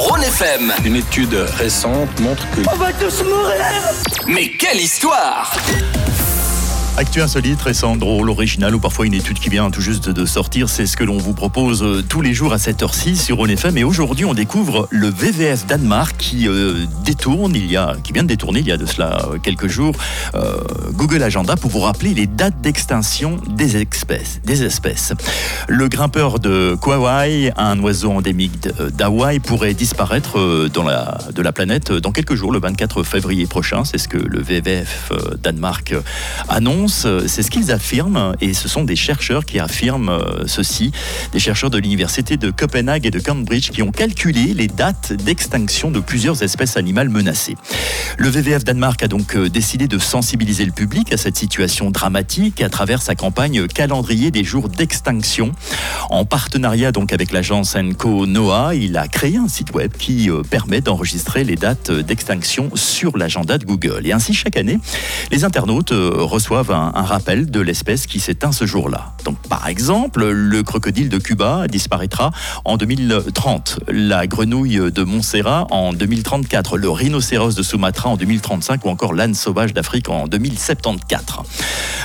Rhône FM. Une étude récente montre que... On va tous mourir Mais quelle histoire Actu insolite, récent, drôle, original ou parfois une étude qui vient tout juste de sortir, c'est ce que l'on vous propose euh, tous les jours à 7h06 sur ONFM. Et aujourd'hui, on découvre le VVF Danemark qui euh, détourne, il y a, qui vient de détourner il y a de cela euh, quelques jours, Google Agenda pour vous rappeler les dates d'extinction des espèces, des espèces. Le grimpeur de Kauai, un oiseau endémique d'Hawaï, pourrait disparaître dans la, de la planète dans quelques jours, le 24 février prochain. C'est ce que le VVF Danemark annonce. Euh, c'est ce qu'ils affirment, et ce sont des chercheurs qui affirment euh, ceci, des chercheurs de l'université de Copenhague et de Cambridge qui ont calculé les dates d'extinction de plusieurs espèces animales menacées. Le VVF Danemark a donc euh, décidé de sensibiliser le public à cette situation dramatique à travers sa campagne calendrier des jours d'extinction. En partenariat donc avec l'agence Enco NOAA, il a créé un site web qui permet d'enregistrer les dates d'extinction sur l'agenda de Google. Et ainsi, chaque année, les internautes reçoivent un, rappel de l'espèce qui s'éteint ce jour-là. Donc, par exemple, le crocodile de Cuba disparaîtra en 2030, la grenouille de Montserrat en 2034, le rhinocéros de Sumatra en 2035 ou encore l'âne sauvage d'Afrique en 2074.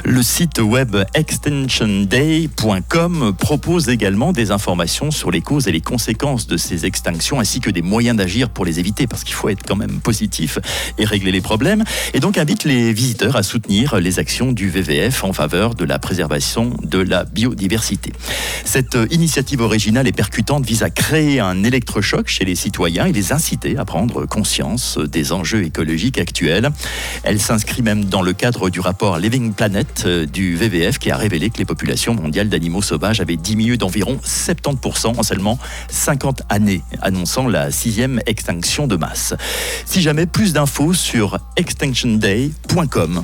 Le site web extensionday.com propose également des informations sur les causes et les conséquences de ces extinctions ainsi que des moyens d'agir pour les éviter parce qu'il faut être quand même positif et régler les problèmes et donc invite les visiteurs à soutenir les actions du VVF en faveur de la préservation de la biodiversité. Cette initiative originale et percutante vise à créer un électrochoc chez les citoyens et les inciter à prendre conscience des enjeux écologiques actuels. Elle s'inscrit même dans le cadre du rapport Living Planet euh, du VVF qui a révélé que les populations mondiales d'animaux sauvages avaient diminué d'environ 70% en seulement 50 années, annonçant la sixième extinction de masse. Si jamais plus d'infos sur extinctionday.com.